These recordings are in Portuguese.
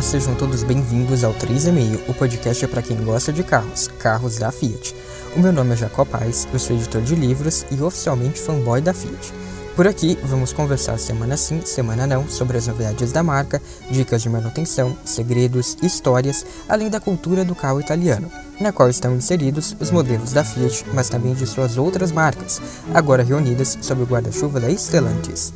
Olá, sejam todos bem-vindos ao 3,5, o podcast é para quem gosta de carros, carros da Fiat. O meu nome é Jacob Paz, eu sou editor de livros e oficialmente fanboy da Fiat. Por aqui, vamos conversar semana sim, semana não, sobre as novidades da marca, dicas de manutenção, segredos, histórias, além da cultura do carro italiano, na qual estão inseridos os modelos da Fiat, mas também de suas outras marcas, agora reunidas sob o guarda-chuva da Stellantis.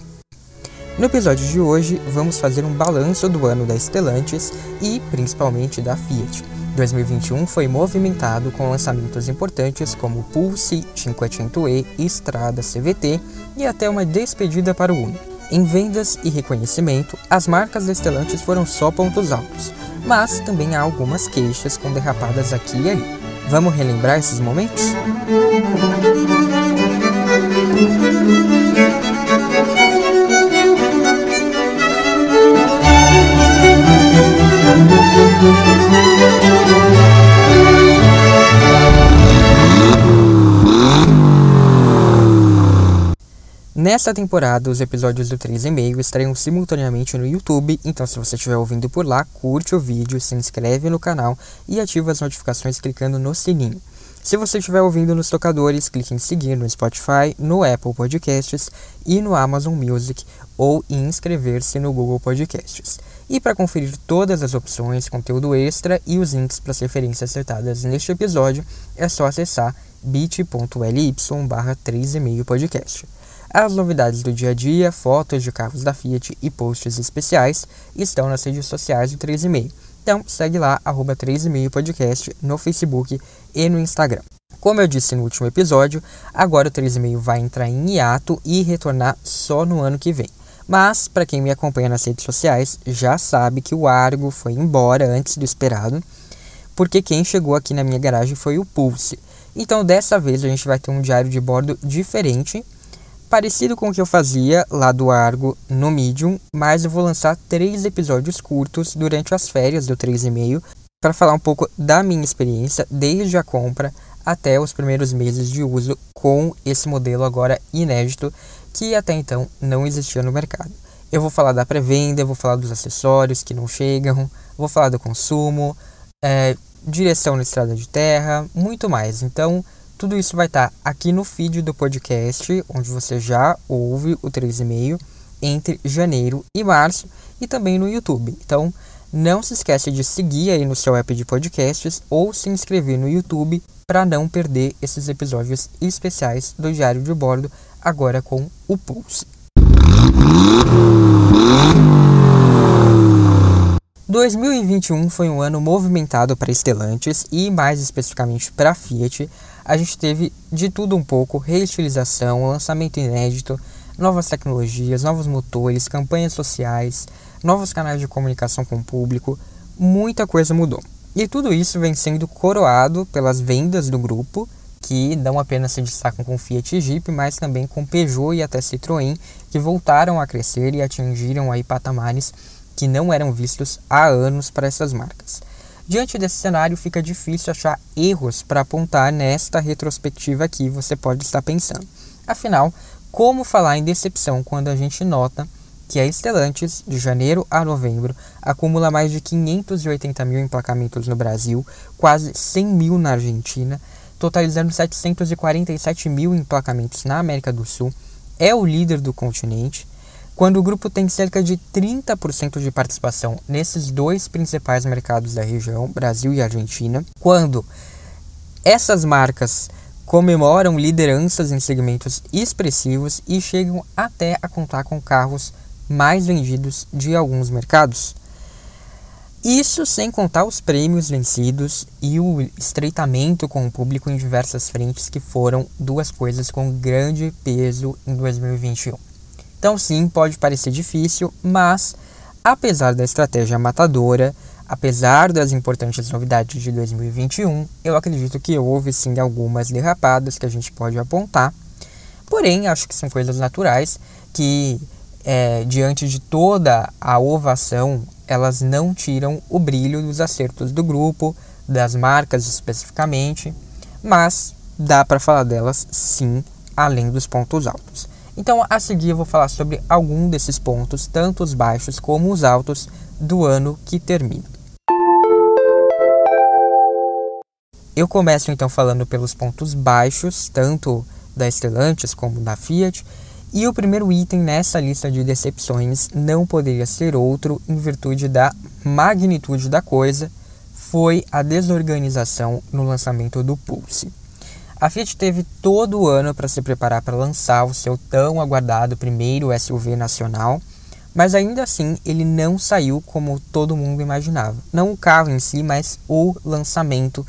No episódio de hoje, vamos fazer um balanço do ano da Stellantis e principalmente da Fiat. 2021 foi movimentado com lançamentos importantes como Pulse, 500e, Estrada CVT e até uma despedida para o Uno. Em vendas e reconhecimento, as marcas da Stellantis foram só pontos altos, mas também há algumas queixas com derrapadas aqui e ali. Vamos relembrar esses momentos? Nesta temporada, os episódios do 3,5 estreiam simultaneamente no YouTube, então se você estiver ouvindo por lá, curte o vídeo, se inscreve no canal e ativa as notificações clicando no sininho. Se você estiver ouvindo nos tocadores, clique em seguir no Spotify, no Apple Podcasts e no Amazon Music ou em inscrever-se no Google Podcasts. E para conferir todas as opções, conteúdo extra e os links para as referências citadas neste episódio, é só acessar bit.ly barra 3,5 podcast. As novidades do dia a dia, fotos de carros da Fiat e posts especiais estão nas redes sociais do 3,5 então segue lá, arroba 3,5 podcast no Facebook e no Instagram. Como eu disse no último episódio, agora o 3,5 vai entrar em hiato e retornar só no ano que vem. Mas, para quem me acompanha nas redes sociais, já sabe que o Argo foi embora antes do esperado, porque quem chegou aqui na minha garagem foi o Pulse. Então, dessa vez, a gente vai ter um diário de bordo diferente parecido com o que eu fazia lá do Argo no Medium, mas eu vou lançar três episódios curtos durante as férias do 3,5 para falar um pouco da minha experiência desde a compra até os primeiros meses de uso com esse modelo agora inédito que até então não existia no mercado. Eu vou falar da pré-venda, vou falar dos acessórios que não chegam, vou falar do consumo, é, direção na estrada de terra, muito mais. Então, tudo isso vai estar aqui no feed do podcast, onde você já ouve o 3,5 entre janeiro e março e também no YouTube. Então, não se esqueça de seguir aí no seu app de podcasts ou se inscrever no YouTube para não perder esses episódios especiais do Diário de Bordo, agora com o Pulse. 2021 foi um ano movimentado para Stellantis e mais especificamente para Fiat, a gente teve de tudo um pouco, reutilização, lançamento inédito, novas tecnologias, novos motores, campanhas sociais, novos canais de comunicação com o público, muita coisa mudou. E tudo isso vem sendo coroado pelas vendas do grupo, que não apenas se destacam com Fiat e Jeep, mas também com Peugeot e até Citroën, que voltaram a crescer e atingiram aí patamares que não eram vistos há anos para essas marcas. Diante desse cenário, fica difícil achar erros para apontar nesta retrospectiva que você pode estar pensando. Afinal, como falar em decepção quando a gente nota que a Stellantis, de janeiro a novembro, acumula mais de 580 mil emplacamentos no Brasil, quase 100 mil na Argentina, totalizando 747 mil emplacamentos na América do Sul, é o líder do continente, quando o grupo tem cerca de 30% de participação nesses dois principais mercados da região, Brasil e Argentina, quando essas marcas comemoram lideranças em segmentos expressivos e chegam até a contar com carros mais vendidos de alguns mercados. Isso sem contar os prêmios vencidos e o estreitamento com o público em diversas frentes, que foram duas coisas com grande peso em 2021. Então, sim, pode parecer difícil, mas apesar da estratégia matadora, apesar das importantes novidades de 2021, eu acredito que houve sim algumas derrapadas que a gente pode apontar. Porém, acho que são coisas naturais que, é, diante de toda a ovação, elas não tiram o brilho dos acertos do grupo, das marcas especificamente, mas dá para falar delas sim, além dos pontos altos. Então, a seguir, eu vou falar sobre algum desses pontos, tanto os baixos como os altos, do ano que termina. Eu começo então falando pelos pontos baixos, tanto da Stellantis como da Fiat, e o primeiro item nessa lista de decepções não poderia ser outro em virtude da magnitude da coisa, foi a desorganização no lançamento do Pulse. A Fiat teve todo o ano para se preparar para lançar o seu tão aguardado primeiro SUV nacional, mas ainda assim ele não saiu como todo mundo imaginava. Não o carro em si, mas o lançamento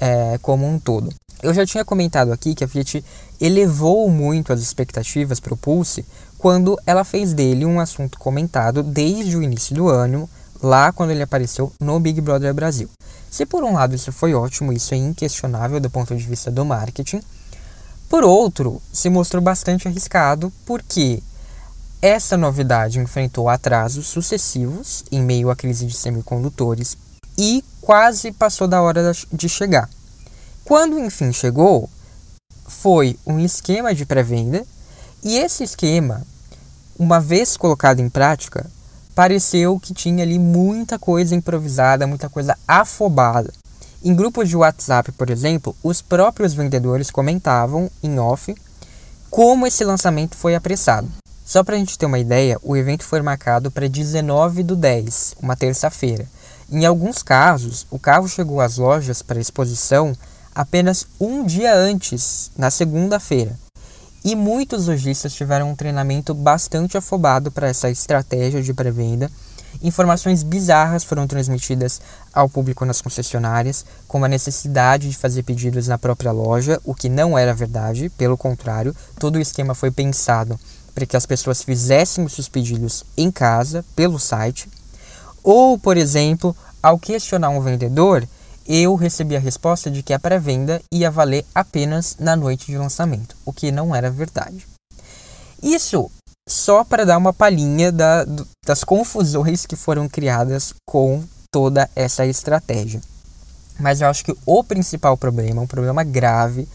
é, como um todo. Eu já tinha comentado aqui que a Fiat elevou muito as expectativas para o Pulse quando ela fez dele um assunto comentado desde o início do ano, lá quando ele apareceu no Big Brother Brasil. Se por um lado isso foi ótimo, isso é inquestionável do ponto de vista do marketing, por outro, se mostrou bastante arriscado porque essa novidade enfrentou atrasos sucessivos em meio à crise de semicondutores e quase passou da hora de chegar. Quando enfim chegou, foi um esquema de pré-venda e esse esquema, uma vez colocado em prática, pareceu que tinha ali muita coisa improvisada, muita coisa afobada. Em grupos de WhatsApp, por exemplo, os próprios vendedores comentavam em off como esse lançamento foi apressado. Só para a gente ter uma ideia, o evento foi marcado para 19 do 10, uma terça-feira. Em alguns casos, o carro chegou às lojas para exposição apenas um dia antes, na segunda-feira. E muitos lojistas tiveram um treinamento bastante afobado para essa estratégia de pré-venda. Informações bizarras foram transmitidas ao público nas concessionárias, como a necessidade de fazer pedidos na própria loja, o que não era verdade, pelo contrário, todo o esquema foi pensado para que as pessoas fizessem os seus pedidos em casa, pelo site. Ou, por exemplo, ao questionar um vendedor, eu recebi a resposta de que a pré-venda ia valer apenas na noite de lançamento, o que não era verdade. Isso só para dar uma palhinha da, das confusões que foram criadas com toda essa estratégia. Mas eu acho que o principal problema, um problema grave,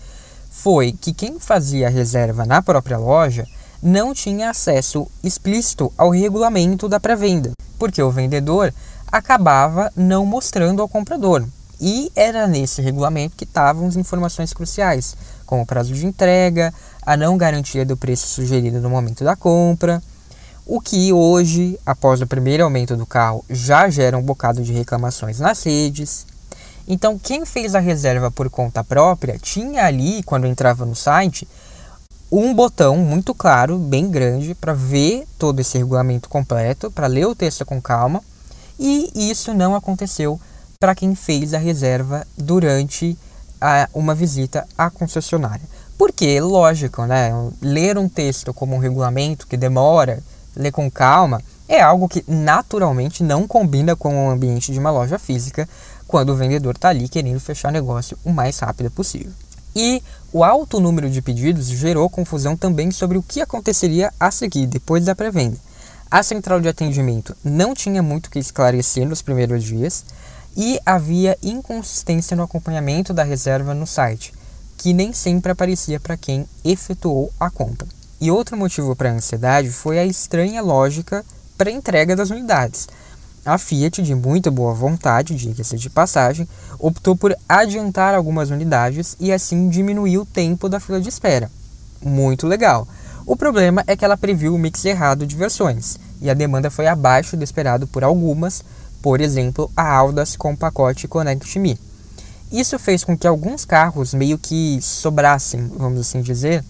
foi que quem fazia a reserva na própria loja não tinha acesso explícito ao regulamento da pré-venda, porque o vendedor acabava não mostrando ao comprador. E era nesse regulamento que estavam as informações cruciais, como o prazo de entrega, a não garantia do preço sugerido no momento da compra, o que hoje, após o primeiro aumento do carro, já gera um bocado de reclamações nas redes. Então, quem fez a reserva por conta própria tinha ali, quando entrava no site, um botão muito claro, bem grande, para ver todo esse regulamento completo, para ler o texto com calma, e isso não aconteceu para quem fez a reserva durante a, uma visita à concessionária. Porque, lógico, né, ler um texto como um regulamento que demora, ler com calma, é algo que naturalmente não combina com o ambiente de uma loja física quando o vendedor está ali querendo fechar negócio o mais rápido possível. E o alto número de pedidos gerou confusão também sobre o que aconteceria a seguir, depois da pré-venda. A central de atendimento não tinha muito o que esclarecer nos primeiros dias e havia inconsistência no acompanhamento da reserva no site, que nem sempre aparecia para quem efetuou a compra. E outro motivo para a ansiedade foi a estranha lógica para entrega das unidades. A Fiat, de muita boa vontade, diga-se de passagem, optou por adiantar algumas unidades e assim diminuir o tempo da fila de espera. Muito legal. O problema é que ela previu o mix errado de versões e a demanda foi abaixo do esperado por algumas, por exemplo, a Audas com o pacote Connect Me. Isso fez com que alguns carros meio que sobrassem, vamos assim dizer,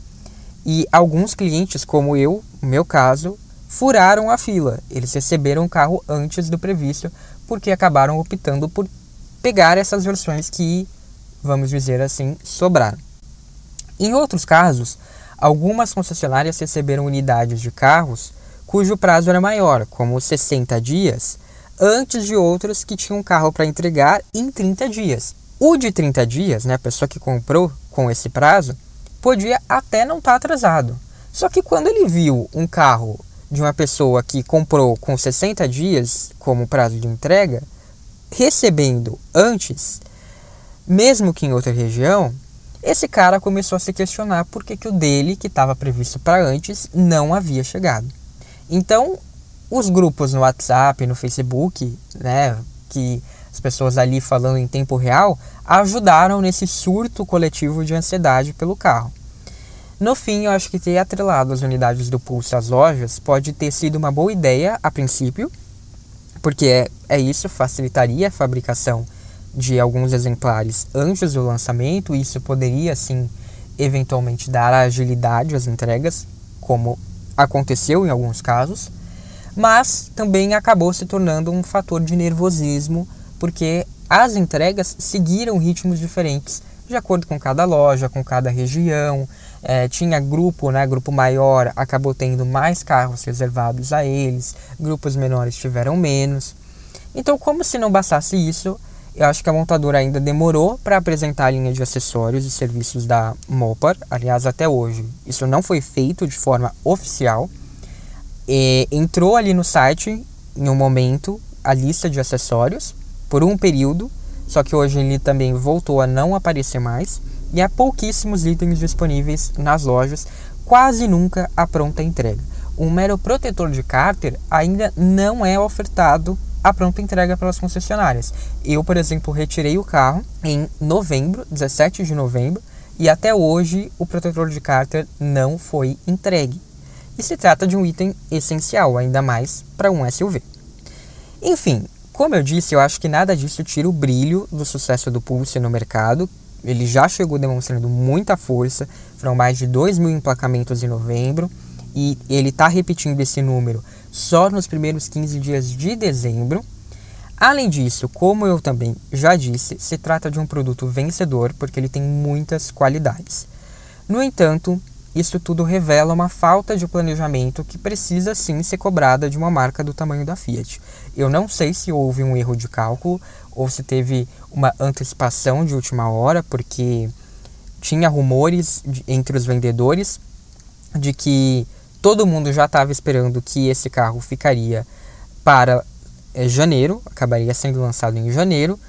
e alguns clientes, como eu, no meu caso, furaram a fila. Eles receberam o carro antes do previsto porque acabaram optando por pegar essas versões que, vamos dizer assim, sobraram. Em outros casos, algumas concessionárias receberam unidades de carros cujo prazo era maior, como 60 dias, antes de outros que tinham carro para entregar em 30 dias. O de 30 dias, né, a pessoa que comprou com esse prazo, podia até não estar tá atrasado. Só que quando ele viu um carro de uma pessoa que comprou com 60 dias como prazo de entrega, recebendo antes, mesmo que em outra região, esse cara começou a se questionar por que, que o dele, que estava previsto para antes, não havia chegado. Então, os grupos no WhatsApp, no Facebook, né, que as pessoas ali falando em tempo real, ajudaram nesse surto coletivo de ansiedade pelo carro. No fim, eu acho que ter atrelado as unidades do Pulse às lojas pode ter sido uma boa ideia a princípio, porque é, é isso, facilitaria a fabricação de alguns exemplares antes do lançamento, isso poderia, sim, eventualmente dar agilidade às entregas, como aconteceu em alguns casos, mas também acabou se tornando um fator de nervosismo, porque as entregas seguiram ritmos diferentes de acordo com cada loja, com cada região. É, tinha grupo, né? Grupo maior acabou tendo mais carros reservados a eles, grupos menores tiveram menos. Então, como se não bastasse isso, eu acho que a montadora ainda demorou para apresentar a linha de acessórios e serviços da Mopar. Aliás, até hoje, isso não foi feito de forma oficial. E entrou ali no site, em um momento, a lista de acessórios, por um período, só que hoje ele também voltou a não aparecer mais. E há pouquíssimos itens disponíveis nas lojas, quase nunca a pronta entrega. Um mero protetor de cárter ainda não é ofertado a pronta entrega pelas concessionárias. Eu, por exemplo, retirei o carro em novembro, 17 de novembro, e até hoje o protetor de cárter não foi entregue. E se trata de um item essencial, ainda mais para um SUV. Enfim, como eu disse, eu acho que nada disso tira o brilho do sucesso do Pulse no mercado. Ele já chegou demonstrando muita força, foram mais de 2 mil emplacamentos em novembro, e ele está repetindo esse número só nos primeiros 15 dias de dezembro. Além disso, como eu também já disse, se trata de um produto vencedor porque ele tem muitas qualidades. No entanto, isso tudo revela uma falta de planejamento que precisa sim ser cobrada de uma marca do tamanho da Fiat. Eu não sei se houve um erro de cálculo ou se teve uma antecipação de última hora, porque tinha rumores de, entre os vendedores de que todo mundo já estava esperando que esse carro ficaria para é, janeiro, acabaria sendo lançado em janeiro,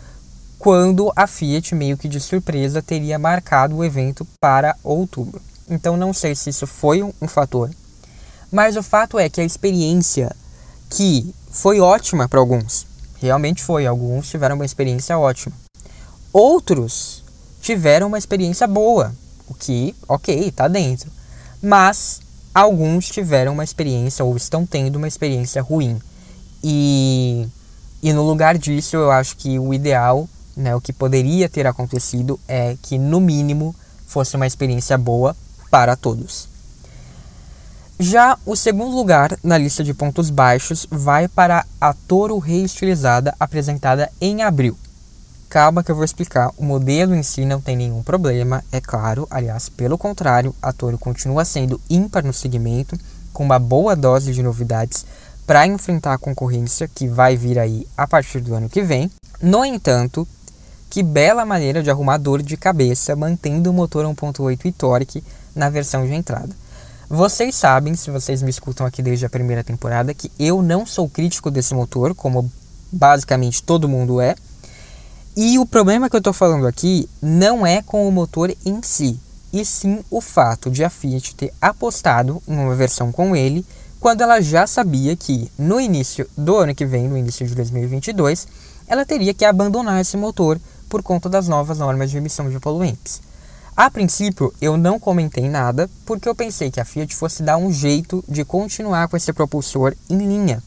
quando a Fiat, meio que de surpresa, teria marcado o evento para outubro. Então não sei se isso foi um, um fator, mas o fato é que a experiência que foi ótima para alguns, realmente foi, alguns tiveram uma experiência ótima. Outros tiveram uma experiência boa, o que, ok, está dentro. Mas alguns tiveram uma experiência ou estão tendo uma experiência ruim. E, e no lugar disso, eu acho que o ideal, né, o que poderia ter acontecido é que, no mínimo, fosse uma experiência boa para todos. Já o segundo lugar na lista de pontos baixos vai para a Toro reestilizada apresentada em abril. Calma que eu vou explicar. O modelo em si não tem nenhum problema, é claro. Aliás, pelo contrário, a Toro continua sendo ímpar no segmento, com uma boa dose de novidades para enfrentar a concorrência que vai vir aí a partir do ano que vem. No entanto, que bela maneira de arrumar dor de cabeça mantendo o motor 1.8 e torque na versão de entrada. Vocês sabem, se vocês me escutam aqui desde a primeira temporada, que eu não sou crítico desse motor, como basicamente todo mundo é. E o problema que eu estou falando aqui não é com o motor em si, e sim o fato de a Fiat ter apostado em uma versão com ele quando ela já sabia que no início do ano que vem, no início de 2022, ela teria que abandonar esse motor por conta das novas normas de emissão de poluentes. A princípio, eu não comentei nada porque eu pensei que a Fiat fosse dar um jeito de continuar com esse propulsor em linha,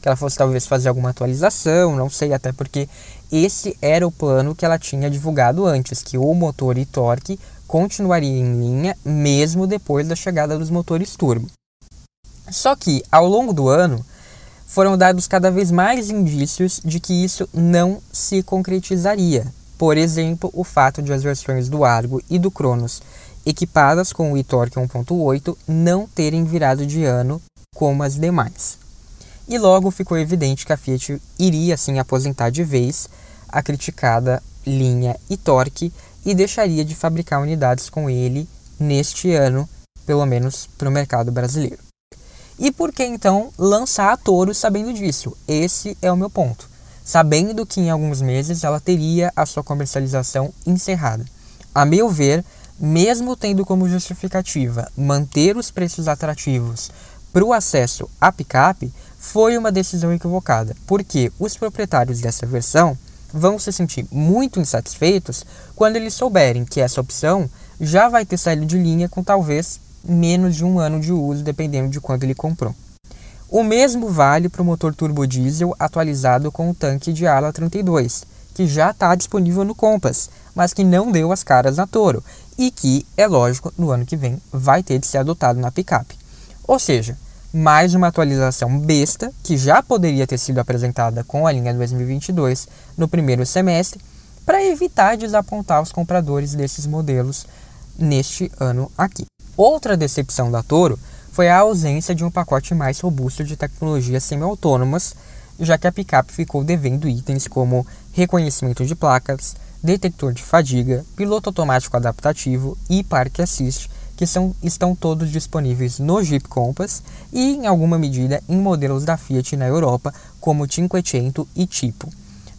que ela fosse talvez fazer alguma atualização, não sei, até porque esse era o plano que ela tinha divulgado antes, que o motor e torque continuaria em linha mesmo depois da chegada dos motores turbo. Só que, ao longo do ano, foram dados cada vez mais indícios de que isso não se concretizaria. Por exemplo, o fato de as versões do Argo e do Cronos equipadas com o e-torque 1.8 não terem virado de ano como as demais e logo ficou evidente que a Fiat iria assim aposentar de vez a criticada linha e torque e deixaria de fabricar unidades com ele neste ano, pelo menos para o mercado brasileiro. E por que então lançar a Toro sabendo disso? Esse é o meu ponto. Sabendo que em alguns meses ela teria a sua comercialização encerrada. A meu ver, mesmo tendo como justificativa manter os preços atrativos para o acesso à picape, foi uma decisão equivocada, porque os proprietários dessa versão vão se sentir muito insatisfeitos quando eles souberem que essa opção já vai ter saído de linha com talvez menos de um ano de uso, dependendo de quando ele comprou. O mesmo vale para o motor turbo diesel atualizado com o tanque de ala 32, que já está disponível no Compass, mas que não deu as caras na Toro e que, é lógico, no ano que vem vai ter de ser adotado na picape. Ou seja, mais uma atualização besta que já poderia ter sido apresentada com a linha 2022 no primeiro semestre, para evitar desapontar os compradores desses modelos neste ano aqui. Outra decepção da Toro foi a ausência de um pacote mais robusto de tecnologias semi-autônomas, já que a picape ficou devendo itens como reconhecimento de placas, detector de fadiga, piloto automático adaptativo e parque assist, que são, estão todos disponíveis no Jeep Compass e, em alguma medida, em modelos da Fiat na Europa, como Cinquecento e Tipo.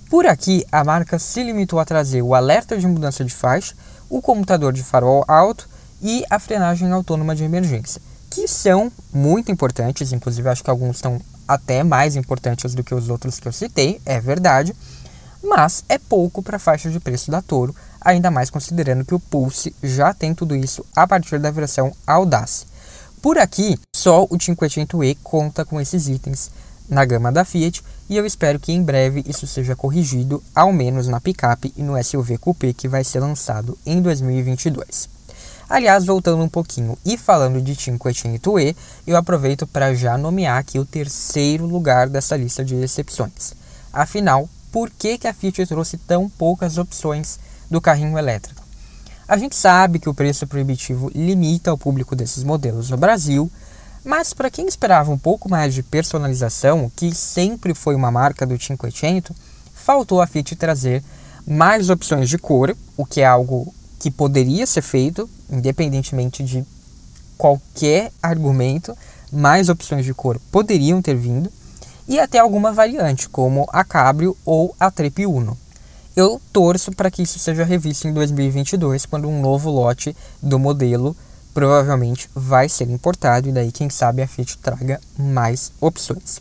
Por aqui, a marca se limitou a trazer o alerta de mudança de faixa, o computador de farol alto e a frenagem autônoma de emergência, que são muito importantes, inclusive acho que alguns são até mais importantes do que os outros que eu citei, é verdade, mas é pouco para a faixa de preço da Toro, ainda mais considerando que o Pulse já tem tudo isso a partir da versão Audace. Por aqui, só o 500e conta com esses itens na gama da Fiat e eu espero que em breve isso seja corrigido, ao menos na picape e no SUV Coupé que vai ser lançado em 2022. Aliás, voltando um pouquinho e falando de 500e, eu aproveito para já nomear aqui o terceiro lugar dessa lista de decepções. Afinal, por que, que a Fiat trouxe tão poucas opções do carrinho elétrico? A gente sabe que o preço proibitivo limita o público desses modelos no Brasil, mas para quem esperava um pouco mais de personalização, que sempre foi uma marca do 500, faltou a Fiat trazer mais opções de cor, o que é algo que poderia ser feito, independentemente de qualquer argumento, mais opções de cor poderiam ter vindo, e até alguma variante, como a Cabrio ou a Trip Uno. Eu torço para que isso seja revisto em 2022, quando um novo lote do modelo provavelmente vai ser importado e daí quem sabe a Fiat traga mais opções.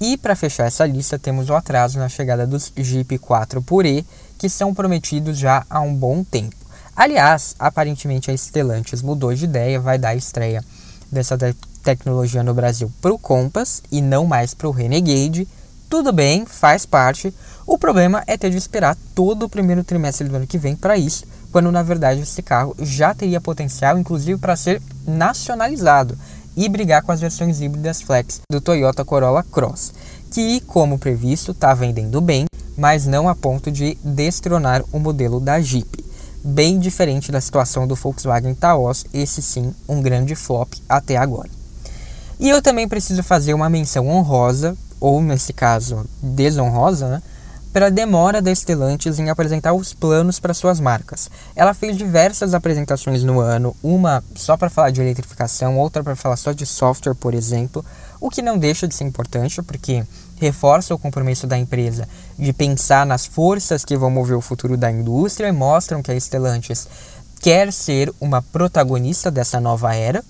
E para fechar essa lista temos o atraso na chegada dos Jeep 4 por E, que são prometidos já há um bom tempo. Aliás, aparentemente a Stellantis mudou de ideia, vai dar a estreia dessa te tecnologia no Brasil para o Compass e não mais para o Renegade. Tudo bem, faz parte. O problema é ter de esperar todo o primeiro trimestre do ano que vem para isso, quando na verdade esse carro já teria potencial, inclusive para ser nacionalizado e brigar com as versões híbridas flex do Toyota Corolla Cross, que, como previsto, está vendendo bem, mas não a ponto de destronar o modelo da Jeep. Bem diferente da situação do Volkswagen Taos, esse sim um grande flop até agora. E eu também preciso fazer uma menção honrosa, ou nesse caso desonrosa, né, pela demora da Stellantis em apresentar os planos para suas marcas. Ela fez diversas apresentações no ano, uma só para falar de eletrificação, outra para falar só de software, por exemplo, o que não deixa de ser importante, porque reforça o compromisso da empresa de pensar nas forças que vão mover o futuro da indústria e mostram que a Stellantis quer ser uma protagonista dessa nova era.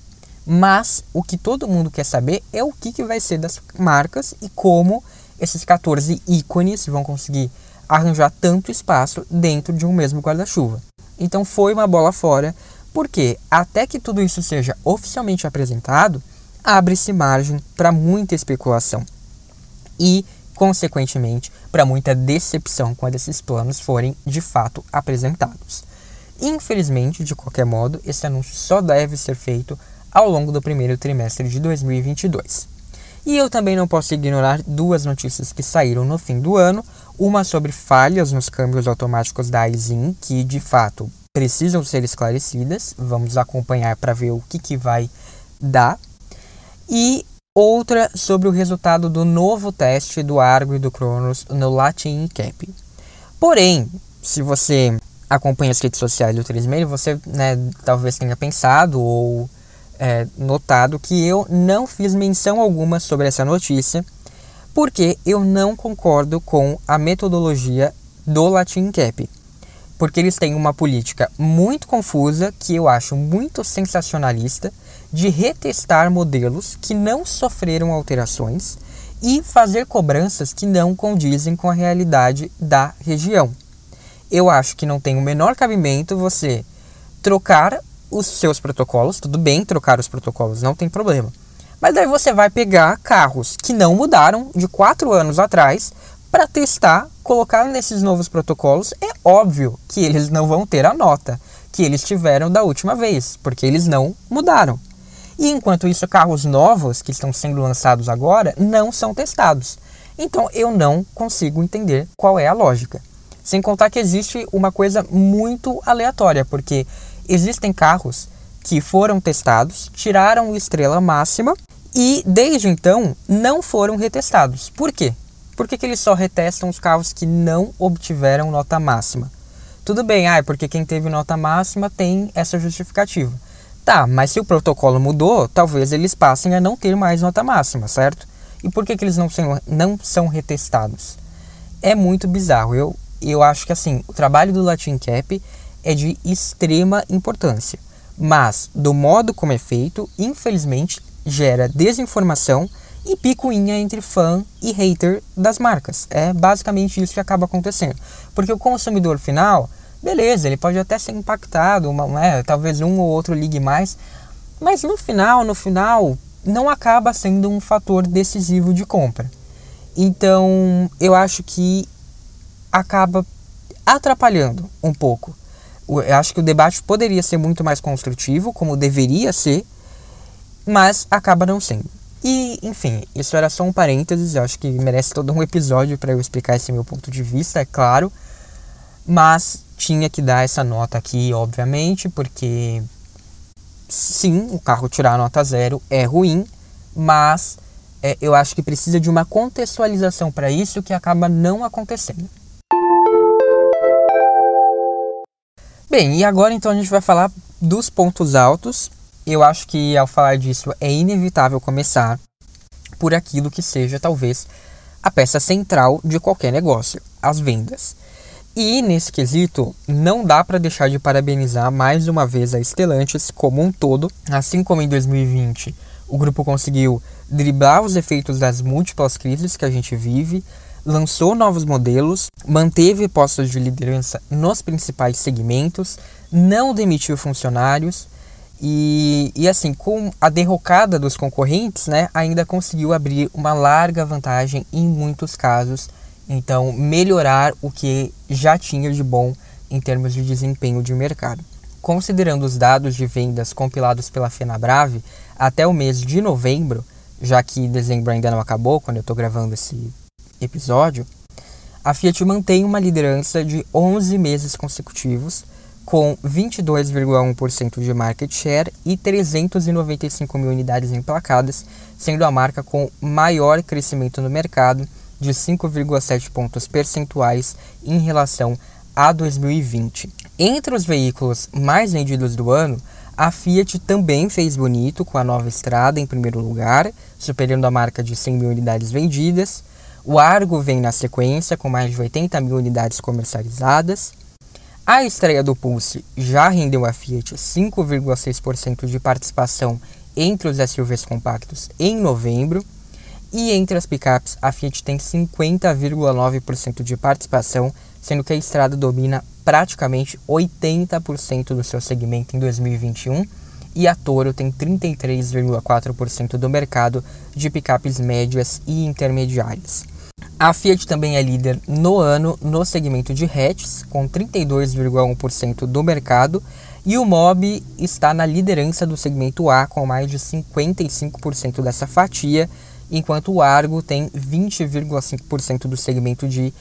Mas o que todo mundo quer saber é o que, que vai ser das marcas e como esses 14 ícones vão conseguir arranjar tanto espaço dentro de um mesmo guarda-chuva. Então foi uma bola fora, porque até que tudo isso seja oficialmente apresentado, abre-se margem para muita especulação e, consequentemente, para muita decepção quando esses planos forem de fato apresentados. Infelizmente, de qualquer modo, esse anúncio só deve ser feito ao longo do primeiro trimestre de 2022. E eu também não posso ignorar duas notícias que saíram no fim do ano, uma sobre falhas nos câmbios automáticos da Aisin, que de fato precisam ser esclarecidas, vamos acompanhar para ver o que, que vai dar, e outra sobre o resultado do novo teste do Argo e do Cronos no Latin Cap. Porém, se você acompanha as redes sociais do 3 você né, talvez tenha pensado ou é, notado que eu não fiz menção alguma sobre essa notícia, porque eu não concordo com a metodologia do Latin Cap. porque eles têm uma política muito confusa, que eu acho muito sensacionalista, de retestar modelos que não sofreram alterações e fazer cobranças que não condizem com a realidade da região. Eu acho que não tem o menor cabimento você trocar os seus protocolos, tudo bem trocar os protocolos, não tem problema. Mas daí você vai pegar carros que não mudaram de quatro anos atrás para testar, colocar nesses novos protocolos. É óbvio que eles não vão ter a nota que eles tiveram da última vez, porque eles não mudaram. E enquanto isso, carros novos que estão sendo lançados agora não são testados. Então eu não consigo entender qual é a lógica. Sem contar que existe uma coisa muito aleatória, porque existem carros que foram testados, tiraram estrela máxima e desde então não foram retestados. Por quê? Por que, que eles só retestam os carros que não obtiveram nota máxima? Tudo bem, ah, é porque quem teve nota máxima tem essa justificativa. Tá, mas se o protocolo mudou, talvez eles passem a não ter mais nota máxima, certo? E por que, que eles não são, não são retestados? É muito bizarro. Eu, eu acho que assim, o trabalho do Latin Cap é de extrema importância. Mas, do modo como é feito, infelizmente, gera desinformação e picuinha entre fã e hater das marcas. É basicamente isso que acaba acontecendo. Porque o consumidor final beleza, ele pode até ser impactado, uma, né, talvez um ou outro ligue mais, mas no final, no final, não acaba sendo um fator decisivo de compra. Então, eu acho que acaba atrapalhando um pouco. Eu acho que o debate poderia ser muito mais construtivo, como deveria ser, mas acaba não sendo. E, enfim, isso era só um parênteses, eu acho que merece todo um episódio para eu explicar esse meu ponto de vista, é claro. Mas tinha que dar essa nota aqui, obviamente, porque sim, o carro tirar a nota zero é ruim, mas é, eu acho que precisa de uma contextualização para isso que acaba não acontecendo. Bem, e agora então a gente vai falar dos pontos altos. Eu acho que ao falar disso é inevitável começar por aquilo que seja talvez a peça central de qualquer negócio, as vendas. E nesse quesito, não dá para deixar de parabenizar mais uma vez a Stellantis como um todo, assim como em 2020 o grupo conseguiu driblar os efeitos das múltiplas crises que a gente vive, lançou novos modelos, manteve postos de liderança nos principais segmentos, não demitiu funcionários e, e assim, com a derrocada dos concorrentes, né, ainda conseguiu abrir uma larga vantagem em muitos casos então, melhorar o que já tinha de bom em termos de desempenho de mercado. Considerando os dados de vendas compilados pela Fenabrave até o mês de novembro, já que dezembro ainda não acabou quando eu estou gravando esse episódio, a Fiat mantém uma liderança de 11 meses consecutivos, com 22,1% de market share e 395 mil unidades emplacadas, sendo a marca com maior crescimento no mercado de 5,7 pontos percentuais em relação a 2020. Entre os veículos mais vendidos do ano, a Fiat também fez bonito com a nova estrada em primeiro lugar, superando a marca de 100 mil unidades vendidas. O Argo vem na sequência com mais de 80 mil unidades comercializadas. A estreia do Pulse já rendeu à Fiat 5,6% de participação entre os SUVs compactos em novembro. E entre as picapes, a Fiat tem 50,9% de participação, sendo que a Estrada domina praticamente 80% do seu segmento em 2021 e a Toro tem 33,4% do mercado de picapes médias e intermediárias. A Fiat também é líder no ano no segmento de hatches, com 32,1% do mercado, e o Mob está na liderança do segmento A, com mais de 55% dessa fatia, enquanto o Argo tem 20,5% do segmento de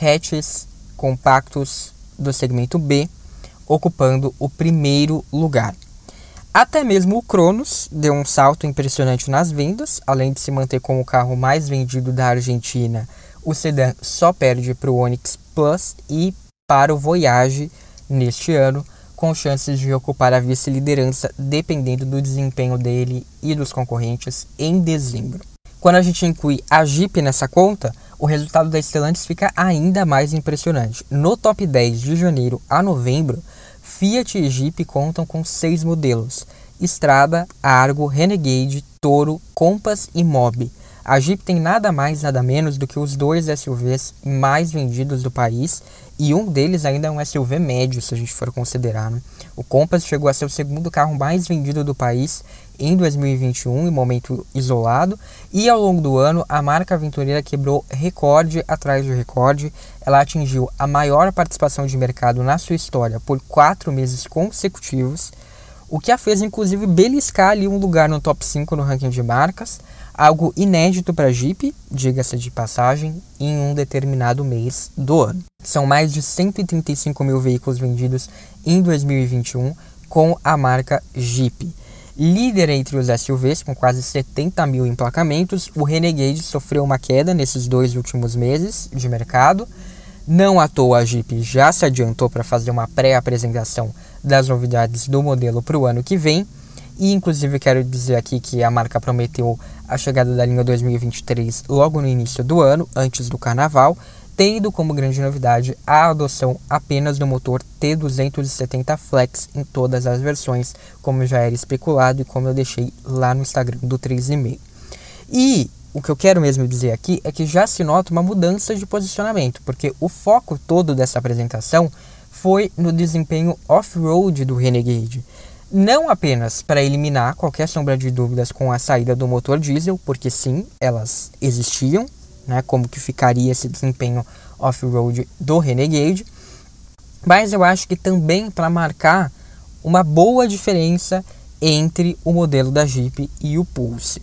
hatches compactos do segmento B, ocupando o primeiro lugar. Até mesmo o Cronos deu um salto impressionante nas vendas, além de se manter como o carro mais vendido da Argentina. O sedã só perde para o Onix Plus e para o Voyage neste ano, com chances de ocupar a vice-liderança dependendo do desempenho dele e dos concorrentes em dezembro. Quando a gente inclui a Jeep nessa conta, o resultado da Stellantis fica ainda mais impressionante. No top 10 de janeiro a novembro, Fiat e Jeep contam com seis modelos: Strada, Argo, Renegade, Toro, Compass e Mobi. A Jeep tem nada mais nada menos do que os dois SUVs mais vendidos do país e um deles ainda é um SUV médio, se a gente for considerar. Né? O Compass chegou a ser o segundo carro mais vendido do país em 2021, em momento isolado, e ao longo do ano a marca aventureira quebrou recorde atrás de recorde. Ela atingiu a maior participação de mercado na sua história por quatro meses consecutivos, o que a fez inclusive beliscar ali um lugar no top 5 no ranking de marcas algo inédito para a Jeep, diga-se de passagem, em um determinado mês do ano. São mais de 135 mil veículos vendidos em 2021 com a marca Jeep. Líder entre os SUVs, com quase 70 mil emplacamentos, o Renegade sofreu uma queda nesses dois últimos meses de mercado. Não à toa a Jeep já se adiantou para fazer uma pré-apresentação das novidades do modelo para o ano que vem e inclusive quero dizer aqui que a marca prometeu a chegada da linha 2023 logo no início do ano, antes do carnaval, tendo como grande novidade a adoção apenas do motor T270 Flex em todas as versões, como já era especulado e como eu deixei lá no Instagram do 3,5. E o que eu quero mesmo dizer aqui é que já se nota uma mudança de posicionamento, porque o foco todo dessa apresentação foi no desempenho off-road do Renegade não apenas para eliminar qualquer sombra de dúvidas com a saída do motor diesel, porque sim, elas existiam, né, como que ficaria esse desempenho off-road do Renegade, mas eu acho que também para marcar uma boa diferença entre o modelo da Jeep e o Pulse.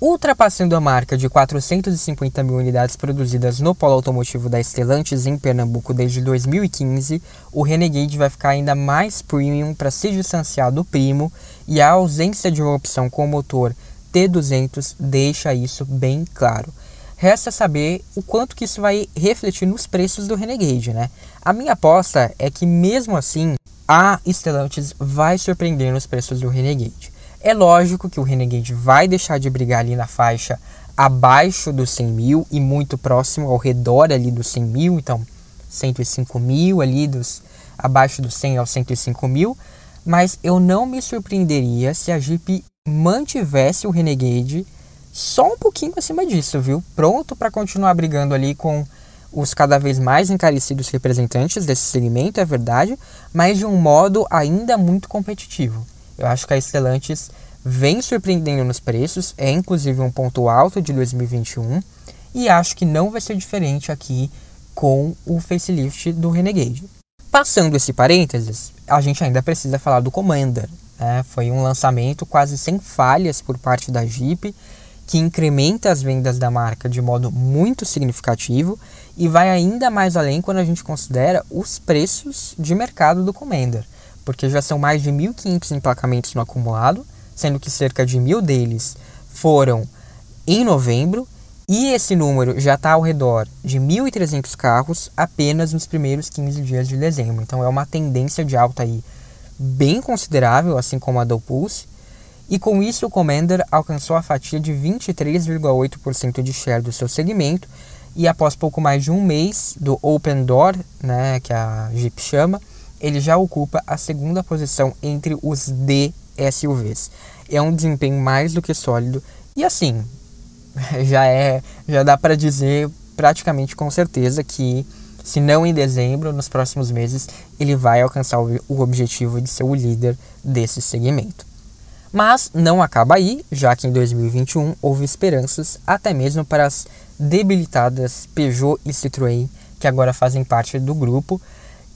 Ultrapassando a marca de 450 mil unidades produzidas no polo automotivo da Stellantis em Pernambuco desde 2015, o Renegade vai ficar ainda mais premium para se distanciar do primo e a ausência de uma opção com motor T200 deixa isso bem claro. Resta saber o quanto que isso vai refletir nos preços do Renegade, né? A minha aposta é que mesmo assim a Stellantis vai surpreender nos preços do Renegade. É lógico que o Renegade vai deixar de brigar ali na faixa abaixo dos 100 mil e muito próximo ao redor ali dos 100 mil, então 105 mil ali dos abaixo dos 100 aos 105 mil, mas eu não me surpreenderia se a Jeep mantivesse o Renegade só um pouquinho acima disso, viu? Pronto para continuar brigando ali com os cada vez mais encarecidos representantes desse segmento, é verdade, mas de um modo ainda muito competitivo. Eu acho que a Stellantis vem surpreendendo nos preços, é inclusive um ponto alto de 2021 e acho que não vai ser diferente aqui com o facelift do Renegade. Passando esse parênteses, a gente ainda precisa falar do Commander. Né? Foi um lançamento quase sem falhas por parte da Jeep, que incrementa as vendas da marca de modo muito significativo e vai ainda mais além quando a gente considera os preços de mercado do Commander porque já são mais de 1.500 emplacamentos no acumulado, sendo que cerca de mil deles foram em novembro, e esse número já está ao redor de 1.300 carros apenas nos primeiros 15 dias de dezembro. Então é uma tendência de alta aí bem considerável, assim como a do Pulse. E com isso o Commander alcançou a fatia de 23,8% de share do seu segmento. E após pouco mais de um mês do Open Door, né, que a Jeep chama, ele já ocupa a segunda posição entre os D SUVs. É um desempenho mais do que sólido e assim, já é, já dá para dizer praticamente com certeza que se não em dezembro, nos próximos meses, ele vai alcançar o objetivo de ser o líder desse segmento. Mas não acaba aí, já que em 2021 houve esperanças até mesmo para as debilitadas Peugeot e Citroën, que agora fazem parte do grupo,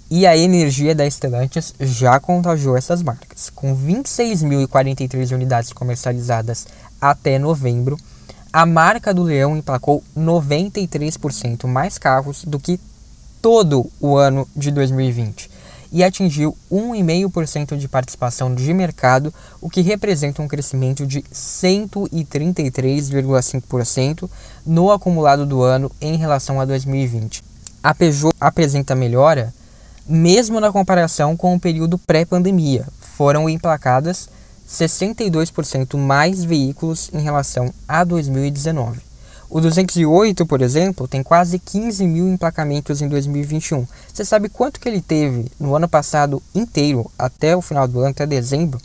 e a energia da Stellantis já contagiou essas marcas. Com 26.043 unidades comercializadas até novembro, a marca do Leão emplacou 93% mais carros do que todo o ano de 2020 e atingiu 1,5% de participação de mercado, o que representa um crescimento de 133,5% no acumulado do ano em relação a 2020. A Peugeot apresenta melhora mesmo na comparação com o período pré-pandemia. Foram emplacadas 62% mais veículos em relação a 2019. O 208, por exemplo, tem quase 15 mil emplacamentos em 2021. Você sabe quanto que ele teve no ano passado inteiro, até o final do ano, até dezembro?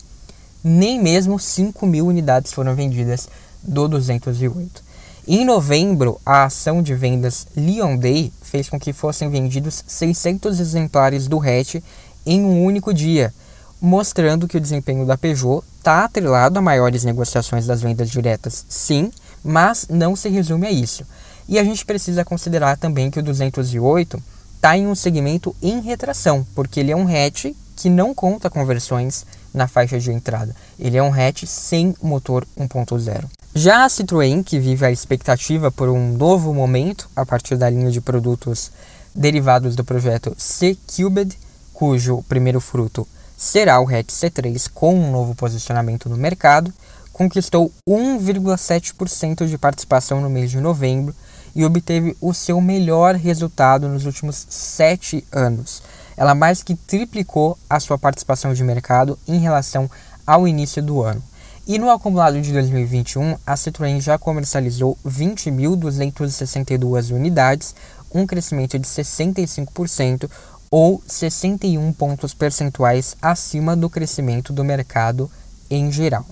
Nem mesmo 5 mil unidades foram vendidas do 208. Em novembro, a ação de vendas Leon Day fez com que fossem vendidos 600 exemplares do hatch em um único dia, mostrando que o desempenho da Peugeot está atrelado a maiores negociações das vendas diretas, sim, mas não se resume a isso. E a gente precisa considerar também que o 208 está em um segmento em retração, porque ele é um hatch que não conta conversões na faixa de entrada. Ele é um hatch sem motor 1.0. Já a Citroën, que vive a expectativa por um novo momento a partir da linha de produtos derivados do projeto C-Cubed, cujo primeiro fruto será o hatch C3 com um novo posicionamento no mercado, conquistou 1,7% de participação no mês de novembro e obteve o seu melhor resultado nos últimos sete anos. Ela mais que triplicou a sua participação de mercado em relação ao início do ano. E no acumulado de 2021, a Citroën já comercializou 20.262 unidades, um crescimento de 65% ou 61 pontos percentuais acima do crescimento do mercado em geral.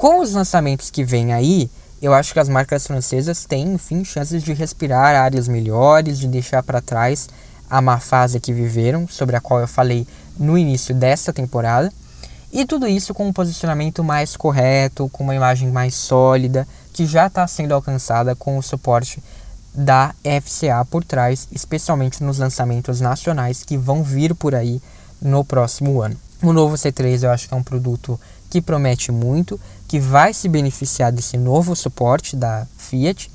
Com os lançamentos que vêm aí, eu acho que as marcas francesas têm, enfim, chances de respirar áreas melhores, de deixar para trás a má fase que viveram, sobre a qual eu falei no início desta temporada. E tudo isso com um posicionamento mais correto, com uma imagem mais sólida, que já está sendo alcançada com o suporte da FCA por trás, especialmente nos lançamentos nacionais que vão vir por aí no próximo ano. O novo C3 eu acho que é um produto que promete muito, que vai se beneficiar desse novo suporte da Fiat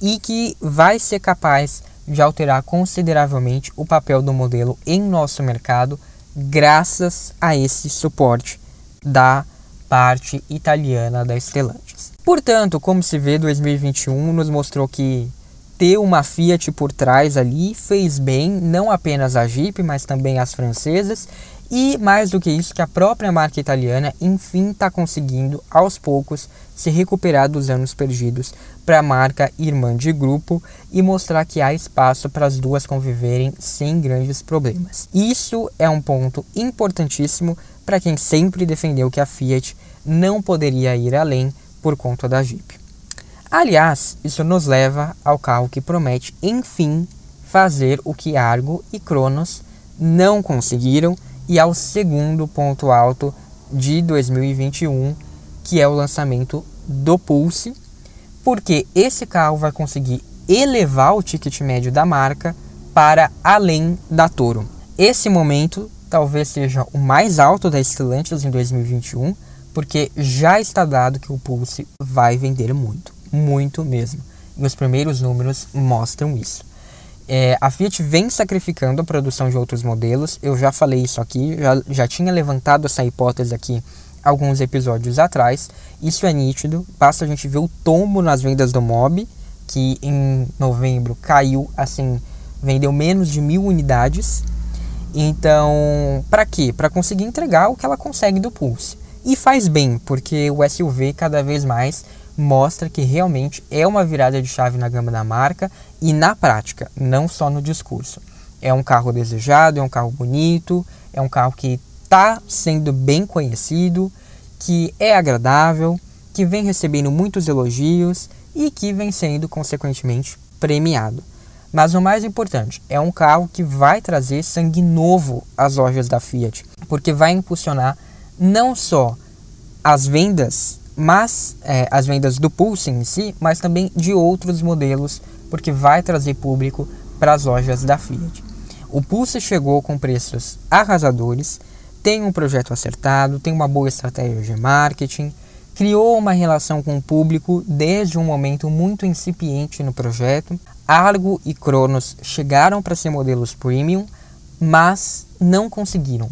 e que vai ser capaz de alterar consideravelmente o papel do modelo em nosso mercado, graças a esse suporte da parte italiana da Stellantis. Portanto, como se vê, 2021 nos mostrou que ter uma Fiat por trás ali fez bem não apenas a Jeep, mas também as francesas e mais do que isso, que a própria marca italiana enfim está conseguindo aos poucos se recuperar dos anos perdidos para a marca irmã de grupo e mostrar que há espaço para as duas conviverem sem grandes problemas. Isso é um ponto importantíssimo para quem sempre defendeu que a Fiat não poderia ir além por conta da Jeep. Aliás, isso nos leva ao carro que promete, enfim, fazer o que Argo e Cronos não conseguiram e ao segundo ponto alto de 2021, que é o lançamento do Pulse, porque esse carro vai conseguir elevar o ticket médio da marca para além da Toro. Esse momento talvez seja o mais alto da Stellantis em 2021, porque já está dado que o Pulse vai vender muito muito mesmo. E os primeiros números mostram isso. É, a Fiat vem sacrificando a produção de outros modelos, eu já falei isso aqui, já, já tinha levantado essa hipótese aqui alguns episódios atrás. Isso é nítido, basta a gente ver o tombo nas vendas do Mob, que em novembro caiu assim, vendeu menos de mil unidades. Então, para quê? Para conseguir entregar o que ela consegue do Pulse. E faz bem, porque o SUV cada vez mais mostra que realmente é uma virada de chave na gama da marca e na prática, não só no discurso. É um carro desejado, é um carro bonito, é um carro que está sendo bem conhecido, que é agradável, que vem recebendo muitos elogios e que vem sendo consequentemente premiado. Mas o mais importante, é um carro que vai trazer sangue novo às lojas da Fiat, porque vai impulsionar não só as vendas mas é, as vendas do Pulse em si, mas também de outros modelos, porque vai trazer público para as lojas da Fiat. O Pulse chegou com preços arrasadores, tem um projeto acertado, tem uma boa estratégia de marketing, criou uma relação com o público desde um momento muito incipiente no projeto. Argo e Cronos chegaram para ser modelos premium, mas não conseguiram.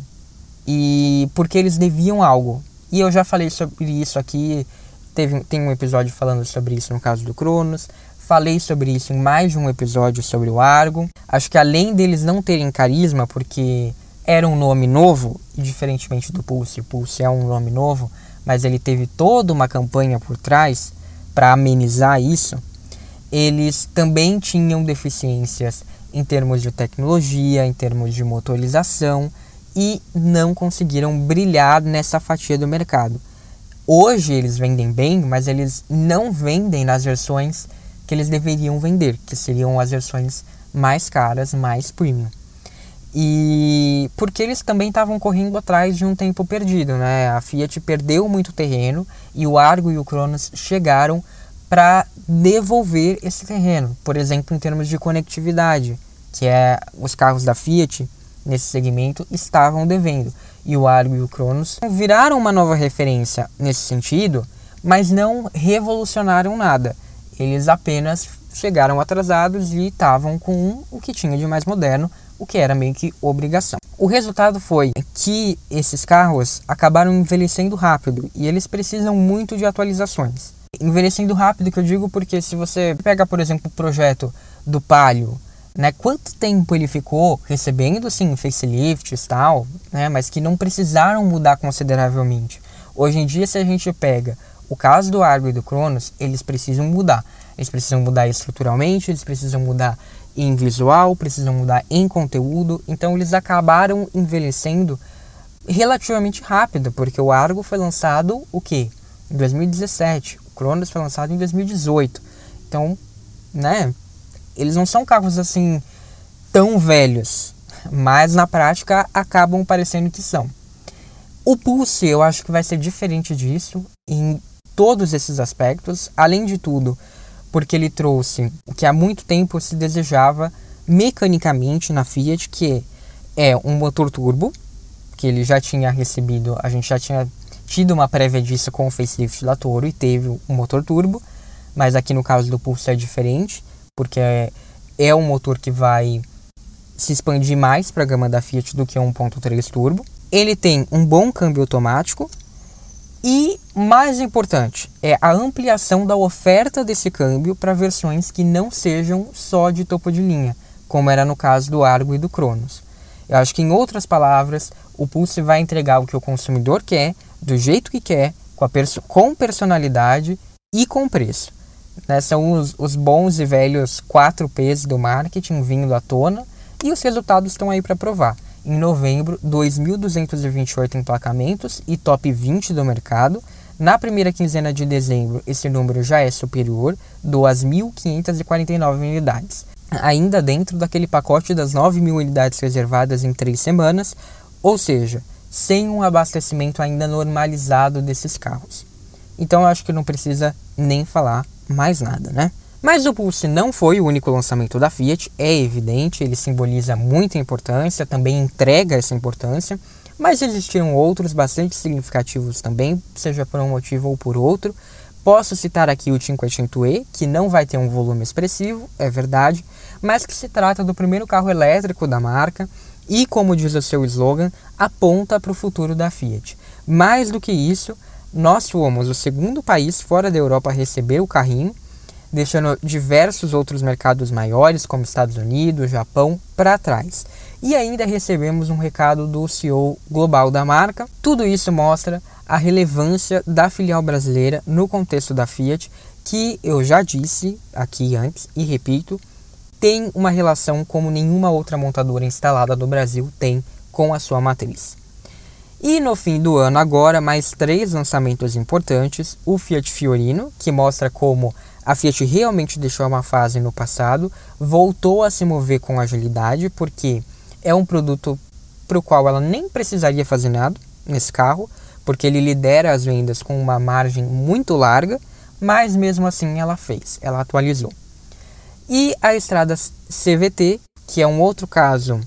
E porque eles deviam algo, e eu já falei sobre isso aqui, teve, tem um episódio falando sobre isso no caso do Cronos. Falei sobre isso em mais de um episódio sobre o Argo. Acho que além deles não terem carisma, porque era um nome novo, diferentemente do Pulse, o Pulse é um nome novo, mas ele teve toda uma campanha por trás para amenizar isso. eles também tinham deficiências em termos de tecnologia, em termos de motorização e não conseguiram brilhar nessa fatia do mercado. Hoje eles vendem bem, mas eles não vendem nas versões que eles deveriam vender, que seriam as versões mais caras, mais premium. E porque eles também estavam correndo atrás de um tempo perdido, né? A Fiat perdeu muito terreno e o Argo e o Cronos chegaram para devolver esse terreno, por exemplo, em termos de conectividade, que é os carros da Fiat nesse segmento estavam devendo. E o Argo e o Cronos viraram uma nova referência nesse sentido, mas não revolucionaram nada. Eles apenas chegaram atrasados e estavam com o que tinha de mais moderno, o que era meio que obrigação. O resultado foi que esses carros acabaram envelhecendo rápido e eles precisam muito de atualizações. Envelhecendo rápido que eu digo porque se você pega, por exemplo, o projeto do Palio, né, quanto tempo ele ficou recebendo assim facelifts tal, né, mas que não precisaram mudar consideravelmente. Hoje em dia, se a gente pega o caso do Argo e do Cronos, eles precisam mudar. Eles precisam mudar estruturalmente, eles precisam mudar em visual, precisam mudar em conteúdo. Então eles acabaram envelhecendo relativamente rápido, porque o Argo foi lançado o quê? Em 2017. O Cronos foi lançado em 2018. Então, né, eles não são carros assim tão velhos, mas na prática acabam parecendo que são. O Pulse eu acho que vai ser diferente disso em todos esses aspectos, além de tudo, porque ele trouxe o que há muito tempo se desejava mecanicamente na Fiat, que é um motor turbo, que ele já tinha recebido, a gente já tinha tido uma prévia disso com o facelift da Toro e teve um motor turbo, mas aqui no caso do Pulse é diferente porque é, é um motor que vai se expandir mais para a gama da Fiat do que um 1.3 turbo. Ele tem um bom câmbio automático e, mais importante, é a ampliação da oferta desse câmbio para versões que não sejam só de topo de linha, como era no caso do Argo e do Cronos. Eu acho que, em outras palavras, o Pulse vai entregar o que o consumidor quer, do jeito que quer, com, perso com personalidade e com preço. Né? São os, os bons e velhos 4 P's do marketing vindo à tona e os resultados estão aí para provar. Em novembro, 2.228 emplacamentos e top 20 do mercado. Na primeira quinzena de dezembro, esse número já é superior, 2.549 unidades. Ainda dentro daquele pacote das 9 mil unidades reservadas em três semanas, ou seja, sem um abastecimento ainda normalizado desses carros. Então eu acho que não precisa nem falar mais nada, né? Mas o Pulse não foi o único lançamento da Fiat, é evidente, ele simboliza muita importância, também entrega essa importância, mas existiram outros bastante significativos também, seja por um motivo ou por outro. Posso citar aqui o Cinquecento-E, que não vai ter um volume expressivo, é verdade, mas que se trata do primeiro carro elétrico da marca e, como diz o seu slogan, aponta para o futuro da Fiat. Mais do que isso, nós fomos o segundo país fora da Europa a receber o carrinho, deixando diversos outros mercados maiores, como Estados Unidos, Japão, para trás. E ainda recebemos um recado do CEO global da marca. Tudo isso mostra a relevância da filial brasileira no contexto da Fiat, que eu já disse aqui antes e repito, tem uma relação como nenhuma outra montadora instalada no Brasil tem com a sua matriz. E no fim do ano, agora, mais três lançamentos importantes: o Fiat Fiorino, que mostra como a Fiat realmente deixou uma fase no passado, voltou a se mover com agilidade, porque é um produto para o qual ela nem precisaria fazer nada nesse carro, porque ele lidera as vendas com uma margem muito larga, mas mesmo assim ela fez, ela atualizou. E a estrada CVT, que é um outro caso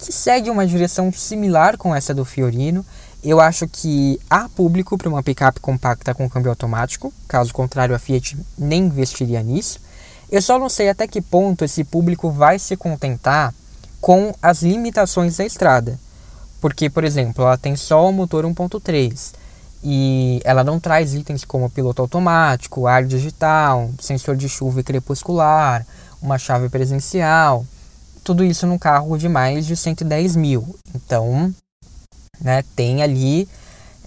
que segue uma direção similar com essa do Fiorino. Eu acho que há público para uma picape compacta com câmbio automático, caso contrário a Fiat nem investiria nisso. Eu só não sei até que ponto esse público vai se contentar com as limitações da estrada. Porque, por exemplo, ela tem só o motor 1.3 e ela não traz itens como piloto automático, ar digital, sensor de chuva e crepuscular, uma chave presencial tudo isso num carro de mais de 110 mil. Então, né, tem ali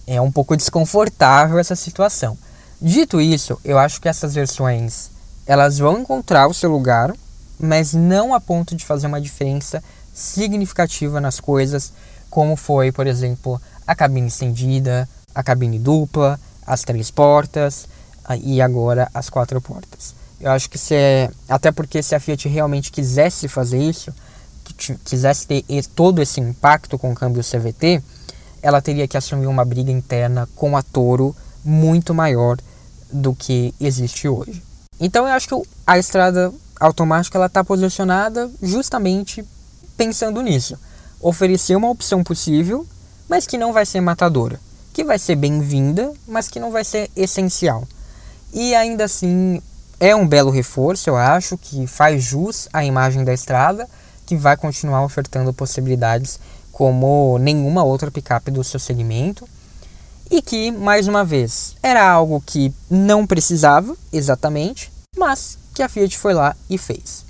é um pouco desconfortável essa situação. Dito isso, eu acho que essas versões elas vão encontrar o seu lugar, mas não a ponto de fazer uma diferença significativa nas coisas, como foi, por exemplo, a cabine estendida, a cabine dupla, as três portas e agora as quatro portas. Eu acho que se é, até porque se a Fiat realmente quisesse fazer isso, quisesse ter todo esse impacto com o câmbio CVT, ela teria que assumir uma briga interna com a Toro muito maior do que existe hoje. Então eu acho que a estrada automática ela está posicionada justamente pensando nisso, oferecer uma opção possível, mas que não vai ser matadora, que vai ser bem-vinda, mas que não vai ser essencial. E ainda assim é um belo reforço, eu acho, que faz jus à imagem da estrada, que vai continuar ofertando possibilidades como nenhuma outra picape do seu segmento e que, mais uma vez, era algo que não precisava exatamente, mas que a Fiat foi lá e fez.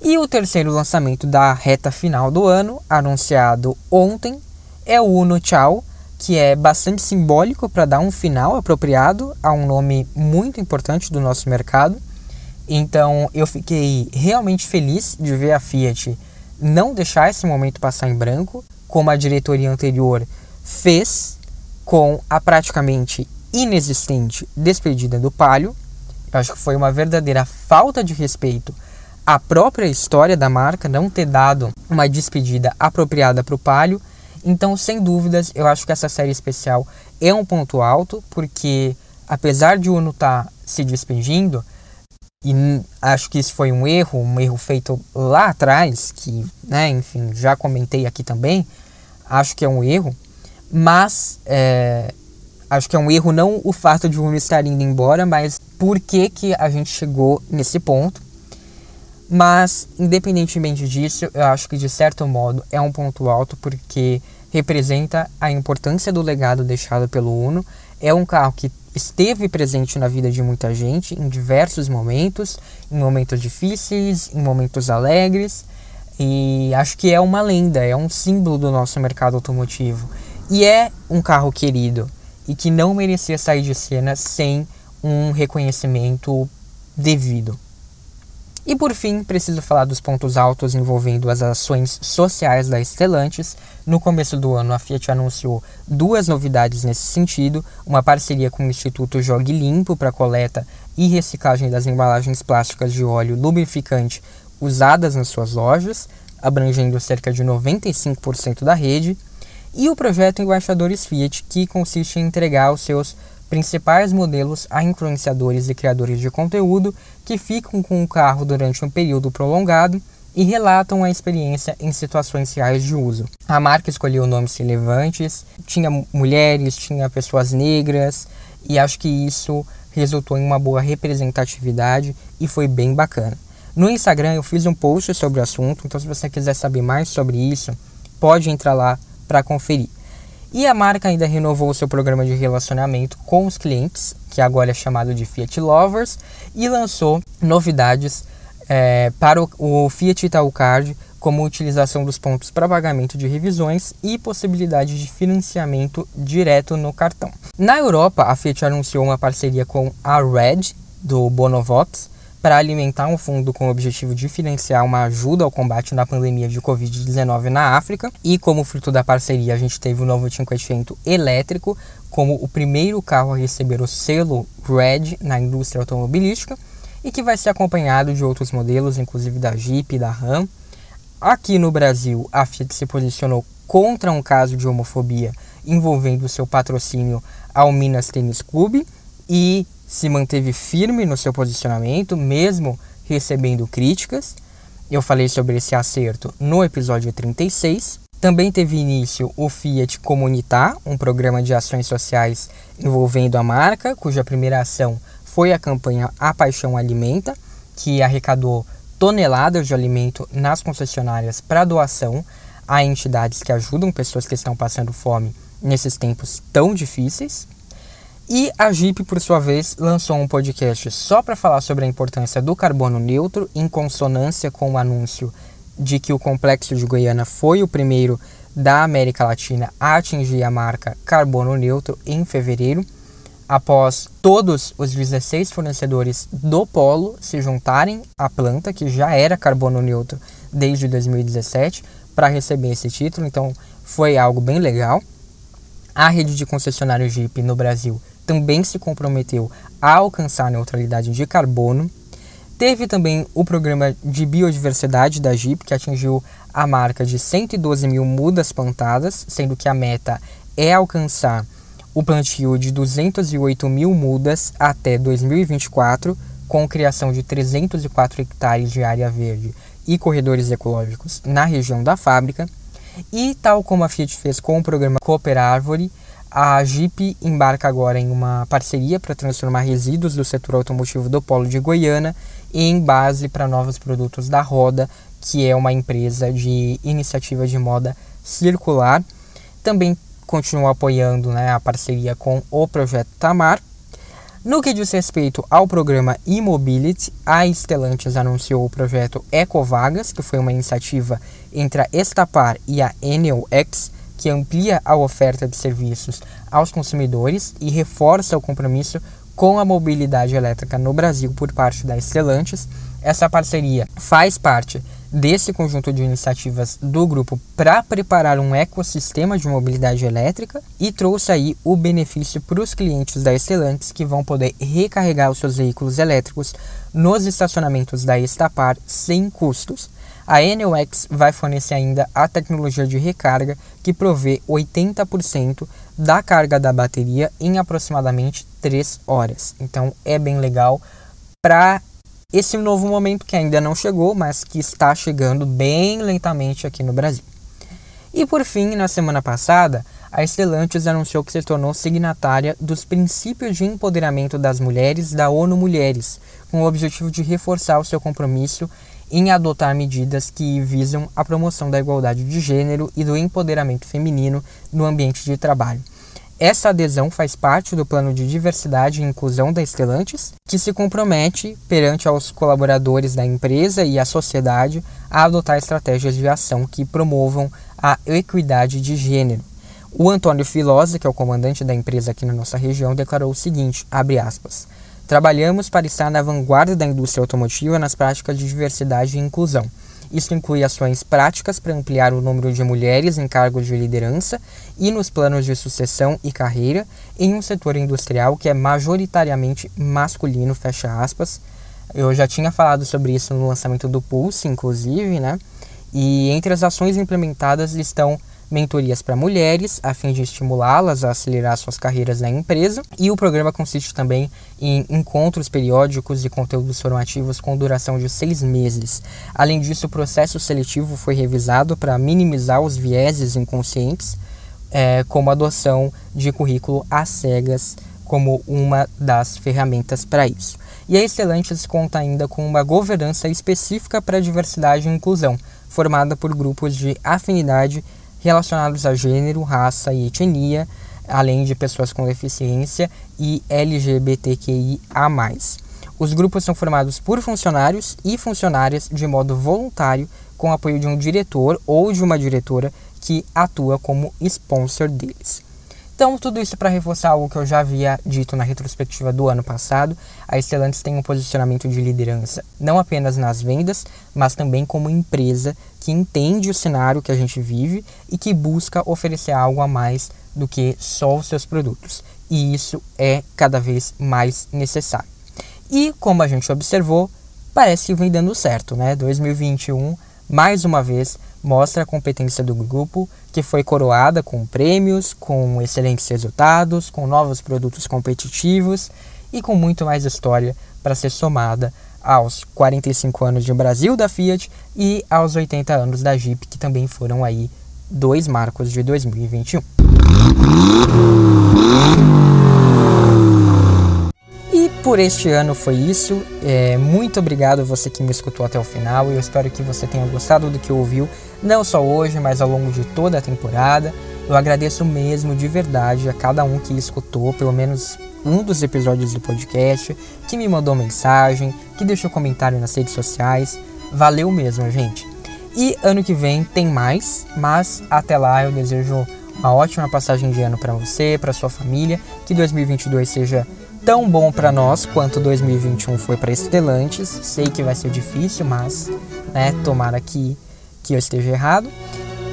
E o terceiro lançamento da reta final do ano, anunciado ontem, é o Uno Tchau, que é bastante simbólico para dar um final apropriado a um nome muito importante do nosso mercado. Então eu fiquei realmente feliz de ver a Fiat não deixar esse momento passar em branco, como a diretoria anterior fez com a praticamente inexistente despedida do Palio. Eu acho que foi uma verdadeira falta de respeito à própria história da marca não ter dado uma despedida apropriada para o Palio. Então, sem dúvidas, eu acho que essa série especial é um ponto alto, porque apesar de o Uno estar tá se despedindo, e acho que isso foi um erro, um erro feito lá atrás, que, né, enfim, já comentei aqui também. Acho que é um erro, mas é, acho que é um erro não o fato de o Uno estar indo embora, mas por que, que a gente chegou nesse ponto. Mas, independentemente disso, eu acho que de certo modo é um ponto alto porque representa a importância do legado deixado pelo Uno. É um carro que esteve presente na vida de muita gente em diversos momentos, em momentos difíceis, em momentos alegres, e acho que é uma lenda, é um símbolo do nosso mercado automotivo. E é um carro querido e que não merecia sair de cena sem um reconhecimento devido. E por fim, preciso falar dos pontos altos envolvendo as ações sociais da Stellantis. No começo do ano, a Fiat anunciou duas novidades nesse sentido: uma parceria com o Instituto Jogue Limpo para coleta e reciclagem das embalagens plásticas de óleo lubrificante usadas nas suas lojas, abrangendo cerca de 95% da rede, e o projeto Embaixadores Fiat, que consiste em entregar os seus principais modelos a influenciadores e criadores de conteúdo que ficam com o carro durante um período prolongado e relatam a experiência em situações reais de uso. A marca escolheu nomes relevantes, tinha mulheres, tinha pessoas negras, e acho que isso resultou em uma boa representatividade e foi bem bacana. No Instagram eu fiz um post sobre o assunto, então se você quiser saber mais sobre isso, pode entrar lá para conferir. E a marca ainda renovou seu programa de relacionamento com os clientes, que agora é chamado de Fiat Lovers, e lançou novidades é, para o, o Fiat Itaú Card, como utilização dos pontos para pagamento de revisões e possibilidade de financiamento direto no cartão. Na Europa, a Fiat anunciou uma parceria com a Red, do Bonovox, para alimentar um fundo com o objetivo de financiar uma ajuda ao combate na pandemia de Covid-19 na África. E como fruto da parceria, a gente teve o novo 500 elétrico como o primeiro carro a receber o selo RED na indústria automobilística e que vai ser acompanhado de outros modelos, inclusive da Jeep e da Ram. Aqui no Brasil, a Fiat se posicionou contra um caso de homofobia envolvendo seu patrocínio ao Minas Tênis Clube e se manteve firme no seu posicionamento, mesmo recebendo críticas. Eu falei sobre esse acerto no episódio 36. Também teve início o Fiat Comunitar, um programa de ações sociais envolvendo a marca, cuja primeira ação foi a campanha A Paixão Alimenta, que arrecadou toneladas de alimento nas concessionárias para doação a entidades que ajudam pessoas que estão passando fome nesses tempos tão difíceis. E a Jeep, por sua vez, lançou um podcast só para falar sobre a importância do carbono neutro, em consonância com o anúncio de que o complexo de Goiânia foi o primeiro da América Latina a atingir a marca carbono neutro em fevereiro. após todos os 16 fornecedores do Polo se juntarem à planta, que já era carbono neutro desde 2017, para receber esse título. Então foi algo bem legal. A rede de concessionários Jeep no Brasil também se comprometeu a alcançar a neutralidade de carbono. Teve também o programa de biodiversidade da Jeep, que atingiu a marca de 112 mil mudas plantadas, sendo que a meta é alcançar o plantio de 208 mil mudas até 2024, com criação de 304 hectares de área verde e corredores ecológicos na região da fábrica. E tal como a Fiat fez com o programa Cooper Árvore, a Jeep embarca agora em uma parceria para transformar resíduos do setor automotivo do Polo de Goiânia em base para novos produtos da Roda, que é uma empresa de iniciativa de moda circular. Também continua apoiando né, a parceria com o projeto Tamar. No que diz respeito ao programa e-mobility, a Stellantis anunciou o projeto Ecovagas, que foi uma iniciativa entre a Estapar e a Enel X, que amplia a oferta de serviços aos consumidores e reforça o compromisso com a mobilidade elétrica no Brasil por parte da Stellantis. Essa parceria faz parte desse conjunto de iniciativas do grupo para preparar um ecossistema de mobilidade elétrica e trouxe aí o benefício para os clientes da Stellantis que vão poder recarregar os seus veículos elétricos nos estacionamentos da Estapar sem custos. A Enelx vai fornecer ainda a tecnologia de recarga que provê 80% da carga da bateria em aproximadamente 3 horas. Então é bem legal para esse novo momento que ainda não chegou, mas que está chegando bem lentamente aqui no Brasil. E por fim, na semana passada, a Stellantis anunciou que se tornou signatária dos princípios de empoderamento das mulheres da ONU Mulheres, com o objetivo de reforçar o seu compromisso em adotar medidas que visam a promoção da igualdade de gênero e do empoderamento feminino no ambiente de trabalho. Essa adesão faz parte do plano de diversidade e inclusão da Estelantes, que se compromete perante aos colaboradores da empresa e a sociedade a adotar estratégias de ação que promovam a equidade de gênero. O Antônio Filosa, que é o comandante da empresa aqui na nossa região, declarou o seguinte, abre aspas, Trabalhamos para estar na vanguarda da indústria automotiva nas práticas de diversidade e inclusão. Isso inclui ações práticas para ampliar o número de mulheres em cargos de liderança e nos planos de sucessão e carreira em um setor industrial que é majoritariamente masculino, fecha aspas. Eu já tinha falado sobre isso no lançamento do Pulse, inclusive, né? E entre as ações implementadas estão mentorias para mulheres, a fim de estimulá-las a acelerar suas carreiras na empresa. E o programa consiste também em encontros periódicos e conteúdos formativos com duração de seis meses. Além disso, o processo seletivo foi revisado para minimizar os vieses inconscientes, é, como a adoção de currículo às cegas como uma das ferramentas para isso. E a Stellantis conta ainda com uma governança específica para diversidade e inclusão, formada por grupos de afinidade relacionados a gênero, raça e etnia, além de pessoas com deficiência e LGBTQIA. Os grupos são formados por funcionários e funcionárias de modo voluntário, com apoio de um diretor ou de uma diretora que atua como sponsor deles. Então, tudo isso para reforçar algo que eu já havia dito na retrospectiva do ano passado, a Stellantis tem um posicionamento de liderança não apenas nas vendas, mas também como empresa que entende o cenário que a gente vive e que busca oferecer algo a mais do que só os seus produtos. E isso é cada vez mais necessário. E como a gente observou, parece que vem dando certo, né? 2021, mais uma vez, mostra a competência do grupo, que foi coroada com prêmios, com excelentes resultados, com novos produtos competitivos e com muito mais história para ser somada aos 45 anos de Brasil da Fiat e aos 80 anos da Jeep, que também foram aí dois marcos de 2021. Por este ano foi isso. É, muito obrigado você que me escutou até o final. Eu espero que você tenha gostado do que ouviu, não só hoje, mas ao longo de toda a temporada. Eu agradeço mesmo de verdade a cada um que escutou pelo menos um dos episódios do podcast, que me mandou mensagem, que deixou comentário nas redes sociais. Valeu mesmo, gente. E ano que vem tem mais, mas até lá eu desejo uma ótima passagem de ano para você, para sua família, que 2022 seja tão bom para nós quanto 2021 foi para Estelantes. Sei que vai ser difícil, mas né, tomara que, que eu esteja errado.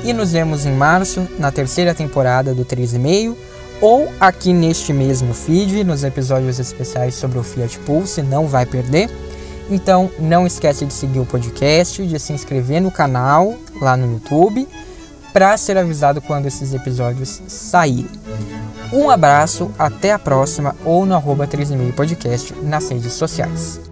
E nos vemos em março, na terceira temporada do 3,5, ou aqui neste mesmo feed, nos episódios especiais sobre o Fiat Pulse, não vai perder. Então não esquece de seguir o podcast, de se inscrever no canal lá no YouTube para ser avisado quando esses episódios saírem. Um abraço, até a próxima ou no arroba 3,5 podcast nas redes sociais.